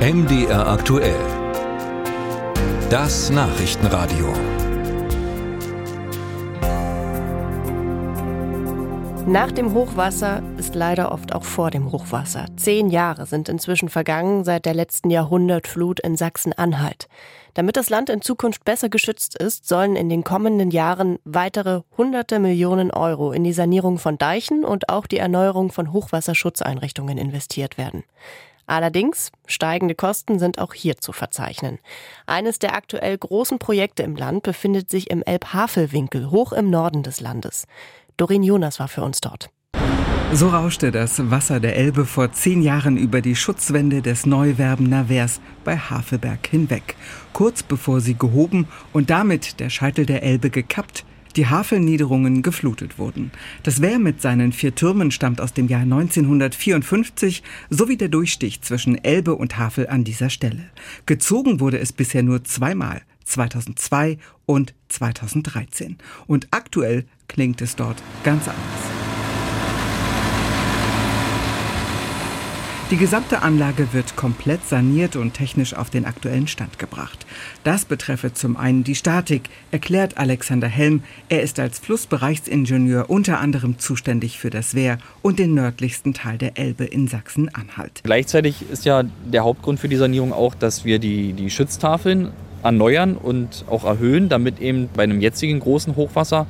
MDR aktuell. Das Nachrichtenradio. Nach dem Hochwasser ist leider oft auch vor dem Hochwasser. Zehn Jahre sind inzwischen vergangen seit der letzten Jahrhundertflut in Sachsen-Anhalt. Damit das Land in Zukunft besser geschützt ist, sollen in den kommenden Jahren weitere hunderte Millionen Euro in die Sanierung von Deichen und auch die Erneuerung von Hochwasserschutzeinrichtungen investiert werden. Allerdings, steigende Kosten sind auch hier zu verzeichnen. Eines der aktuell großen Projekte im Land befindet sich im Elbhavelwinkel, hoch im Norden des Landes. Dorin Jonas war für uns dort. So rauschte das Wasser der Elbe vor zehn Jahren über die Schutzwände des Neuwerbener Wehrs bei Havelberg hinweg. Kurz bevor sie gehoben und damit der Scheitel der Elbe gekappt, die Havelniederungen geflutet wurden. Das Wehr mit seinen vier Türmen stammt aus dem Jahr 1954 sowie der Durchstich zwischen Elbe und Havel an dieser Stelle. Gezogen wurde es bisher nur zweimal, 2002 und 2013. Und aktuell klingt es dort ganz anders. Die gesamte Anlage wird komplett saniert und technisch auf den aktuellen Stand gebracht. Das betreffe zum einen die Statik, erklärt Alexander Helm. Er ist als Flussbereichsingenieur unter anderem zuständig für das Wehr und den nördlichsten Teil der Elbe in Sachsen-Anhalt. Gleichzeitig ist ja der Hauptgrund für die Sanierung auch, dass wir die, die Schütztafeln erneuern und auch erhöhen, damit eben bei einem jetzigen großen Hochwasser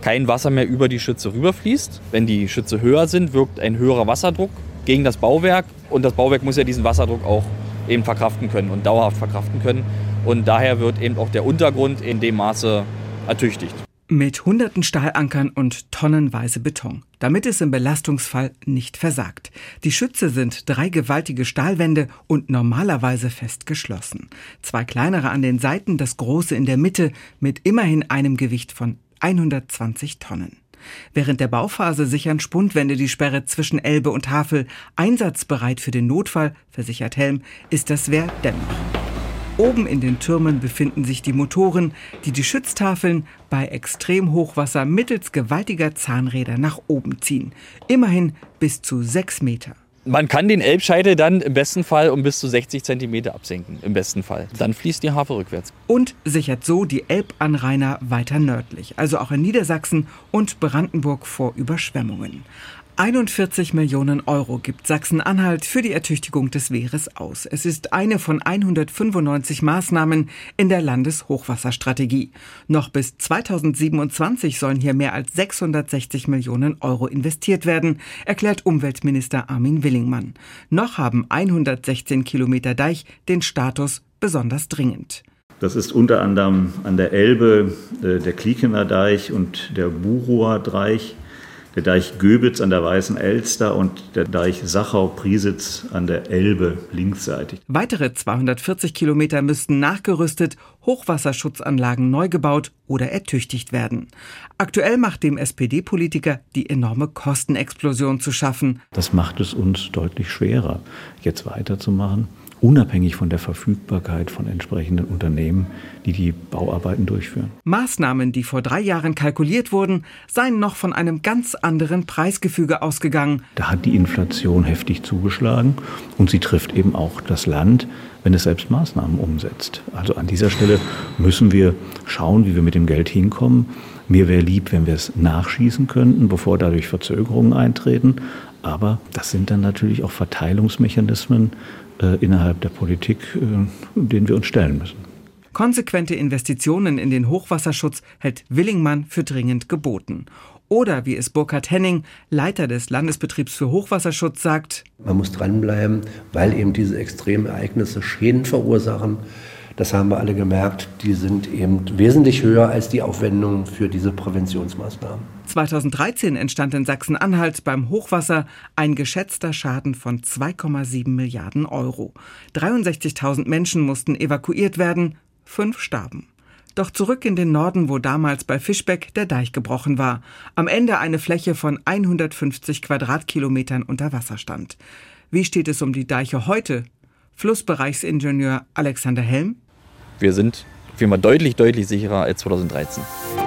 kein Wasser mehr über die Schütze rüberfließt. Wenn die Schütze höher sind, wirkt ein höherer Wasserdruck gegen das Bauwerk und das Bauwerk muss ja diesen Wasserdruck auch eben verkraften können und dauerhaft verkraften können. Und daher wird eben auch der Untergrund in dem Maße ertüchtigt. Mit hunderten Stahlankern und tonnenweise Beton, damit es im Belastungsfall nicht versagt. Die Schütze sind drei gewaltige Stahlwände und normalerweise fest geschlossen. Zwei kleinere an den Seiten, das große in der Mitte mit immerhin einem Gewicht von 120 Tonnen. Während der Bauphase sichern Spundwände die Sperre zwischen Elbe und Havel. Einsatzbereit für den Notfall, versichert Helm, ist das Wehr dennoch. Oben in den Türmen befinden sich die Motoren, die die Schütztafeln bei Extremhochwasser mittels gewaltiger Zahnräder nach oben ziehen. Immerhin bis zu sechs Meter. Man kann den Elbscheitel dann im besten Fall um bis zu 60 Zentimeter absenken. Im besten Fall. Dann fließt die Havel rückwärts. Und sichert so die Elbanrainer weiter nördlich, also auch in Niedersachsen und Brandenburg vor Überschwemmungen. 41 Millionen Euro gibt Sachsen-Anhalt für die Ertüchtigung des Wehres aus. Es ist eine von 195 Maßnahmen in der Landeshochwasserstrategie. Noch bis 2027 sollen hier mehr als 660 Millionen Euro investiert werden, erklärt Umweltminister Armin Willingmann. Noch haben 116 Kilometer Deich den Status besonders dringend. Das ist unter anderem an der Elbe äh, der Kliekener Deich und der Burower Deich der Deich Göbitz an der Weißen Elster und der Deich Sachau-Priesitz an der Elbe linksseitig. Weitere 240 Kilometer müssten nachgerüstet, Hochwasserschutzanlagen neu gebaut oder ertüchtigt werden. Aktuell macht dem SPD-Politiker die enorme Kostenexplosion zu schaffen. Das macht es uns deutlich schwerer, jetzt weiterzumachen unabhängig von der Verfügbarkeit von entsprechenden Unternehmen, die die Bauarbeiten durchführen. Maßnahmen, die vor drei Jahren kalkuliert wurden, seien noch von einem ganz anderen Preisgefüge ausgegangen. Da hat die Inflation heftig zugeschlagen und sie trifft eben auch das Land, wenn es selbst Maßnahmen umsetzt. Also an dieser Stelle müssen wir schauen, wie wir mit dem Geld hinkommen. Mir wäre lieb, wenn wir es nachschießen könnten, bevor dadurch Verzögerungen eintreten. Aber das sind dann natürlich auch Verteilungsmechanismen, innerhalb der Politik, äh, denen wir uns stellen müssen. Konsequente Investitionen in den Hochwasserschutz hält Willingmann für dringend geboten. Oder wie es Burkhard Henning, Leiter des Landesbetriebs für Hochwasserschutz, sagt, man muss dranbleiben, weil eben diese Extremereignisse Schäden verursachen. Das haben wir alle gemerkt. Die sind eben wesentlich höher als die Aufwendungen für diese Präventionsmaßnahmen. 2013 entstand in Sachsen-Anhalt beim Hochwasser ein geschätzter Schaden von 2,7 Milliarden Euro. 63.000 Menschen mussten evakuiert werden, fünf starben. Doch zurück in den Norden, wo damals bei Fischbeck der Deich gebrochen war. Am Ende eine Fläche von 150 Quadratkilometern unter Wasser stand. Wie steht es um die Deiche heute? Flussbereichsingenieur Alexander Helm wir sind auf jeden Fall deutlich, deutlich sicherer als 2013.